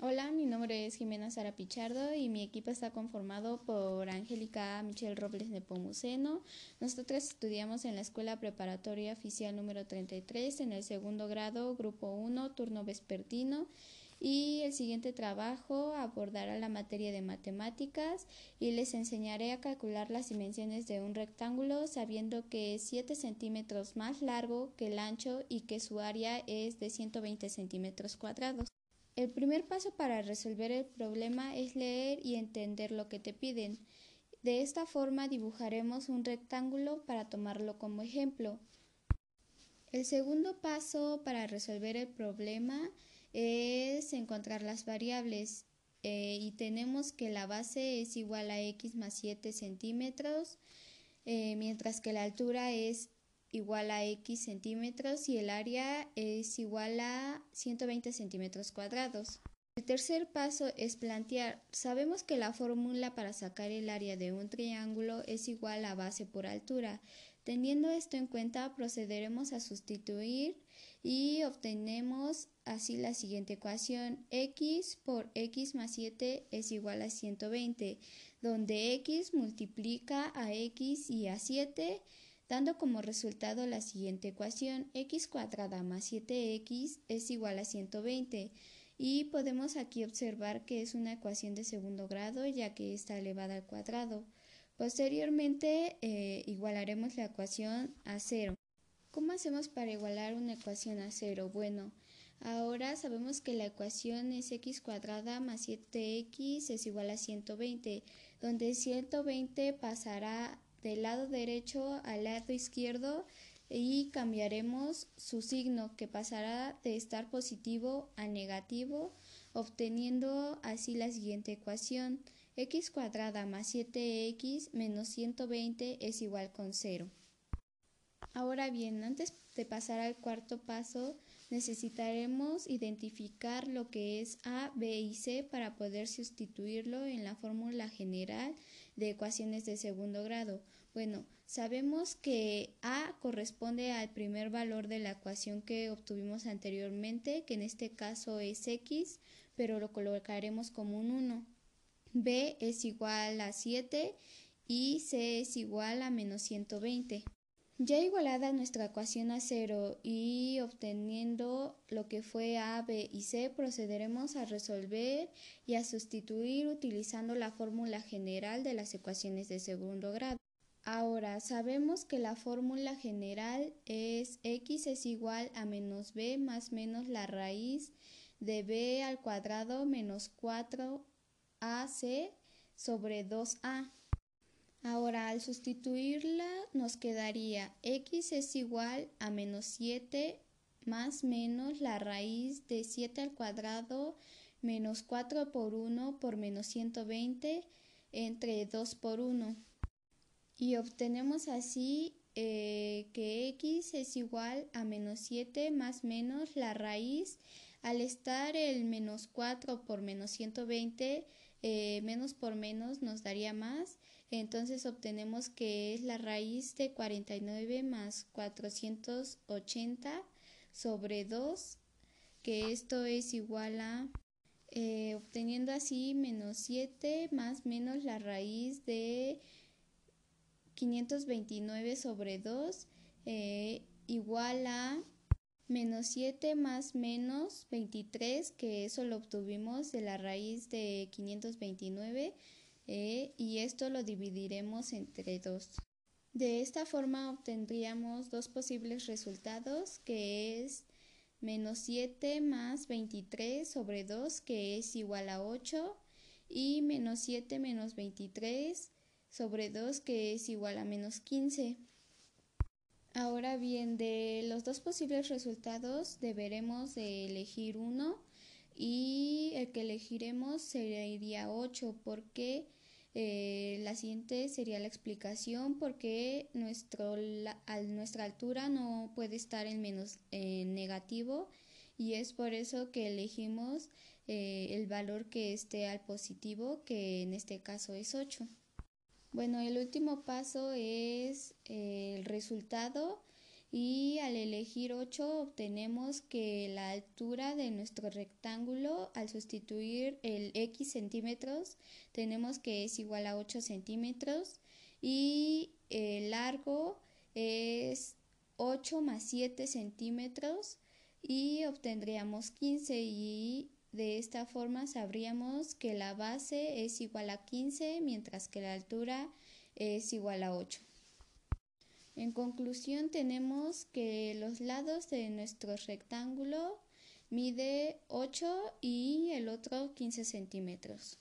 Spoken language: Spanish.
Hola, mi nombre es Jimena Sara Pichardo y mi equipo está conformado por Angélica Michelle Robles Nepomuceno. Nosotras estudiamos en la Escuela Preparatoria Oficial número 33 en el segundo grado, grupo 1, turno vespertino. Y el siguiente trabajo abordará la materia de matemáticas y les enseñaré a calcular las dimensiones de un rectángulo sabiendo que es 7 centímetros más largo que el ancho y que su área es de 120 centímetros cuadrados. El primer paso para resolver el problema es leer y entender lo que te piden. De esta forma dibujaremos un rectángulo para tomarlo como ejemplo. El segundo paso para resolver el problema es encontrar las variables eh, y tenemos que la base es igual a x más 7 centímetros, eh, mientras que la altura es igual a x centímetros y el área es igual a 120 centímetros cuadrados. El tercer paso es plantear. Sabemos que la fórmula para sacar el área de un triángulo es igual a base por altura. Teniendo esto en cuenta, procederemos a sustituir y obtenemos así la siguiente ecuación. x por x más 7 es igual a 120, donde x multiplica a x y a 7 dando como resultado la siguiente ecuación x cuadrada más 7x es igual a 120 y podemos aquí observar que es una ecuación de segundo grado ya que está elevada al cuadrado. Posteriormente eh, igualaremos la ecuación a cero. ¿Cómo hacemos para igualar una ecuación a cero? Bueno, ahora sabemos que la ecuación es x cuadrada más 7x es igual a 120, donde 120 pasará del lado derecho al lado izquierdo y cambiaremos su signo que pasará de estar positivo a negativo obteniendo así la siguiente ecuación x cuadrada más 7x menos 120 es igual con 0. Ahora bien, antes de pasar al cuarto paso, necesitaremos identificar lo que es A, B y C para poder sustituirlo en la fórmula general de ecuaciones de segundo grado. Bueno, sabemos que A corresponde al primer valor de la ecuación que obtuvimos anteriormente, que en este caso es X, pero lo colocaremos como un 1. B es igual a 7 y C es igual a menos 120. Ya igualada nuestra ecuación a cero y obteniendo lo que fue A, B y C, procederemos a resolver y a sustituir utilizando la fórmula general de las ecuaciones de segundo grado. Ahora sabemos que la fórmula general es x es igual a menos b más menos la raíz de b al cuadrado menos 4ac sobre 2a. Ahora, al sustituirla nos quedaría x es igual a menos 7 más menos la raíz de 7 al cuadrado menos 4 por 1 por menos 120 entre 2 por 1. Y obtenemos así eh, que x es igual a menos 7 más menos la raíz. Al estar el menos 4 por menos 120, eh, menos por menos nos daría más. Entonces obtenemos que es la raíz de 49 más 480 sobre 2, que esto es igual a, eh, obteniendo así menos 7 más menos la raíz de 529 sobre 2, eh, igual a menos 7 más menos 23, que eso lo obtuvimos de la raíz de 529 e, y esto lo dividiremos entre dos. De esta forma obtendríamos dos posibles resultados que es menos 7 más 23 sobre 2 que es igual a 8 y menos 7 menos 23 sobre 2 que es igual a menos 15. Ahora bien, de los dos posibles resultados deberemos de elegir uno y el que elegiremos sería 8 porque eh, la siguiente sería la explicación porque nuestro, nuestra altura no puede estar en menos negativo y es por eso que elegimos eh, el valor que esté al positivo que en este caso es 8. Bueno, el último paso es eh, el resultado y al elegir 8 obtenemos que la altura de nuestro rectángulo al sustituir el x centímetros tenemos que es igual a 8 centímetros y el largo es 8 más 7 centímetros y obtendríamos 15 y de esta forma sabríamos que la base es igual a 15 mientras que la altura es igual a 8. En conclusión tenemos que los lados de nuestro rectángulo mide 8 y el otro 15 centímetros.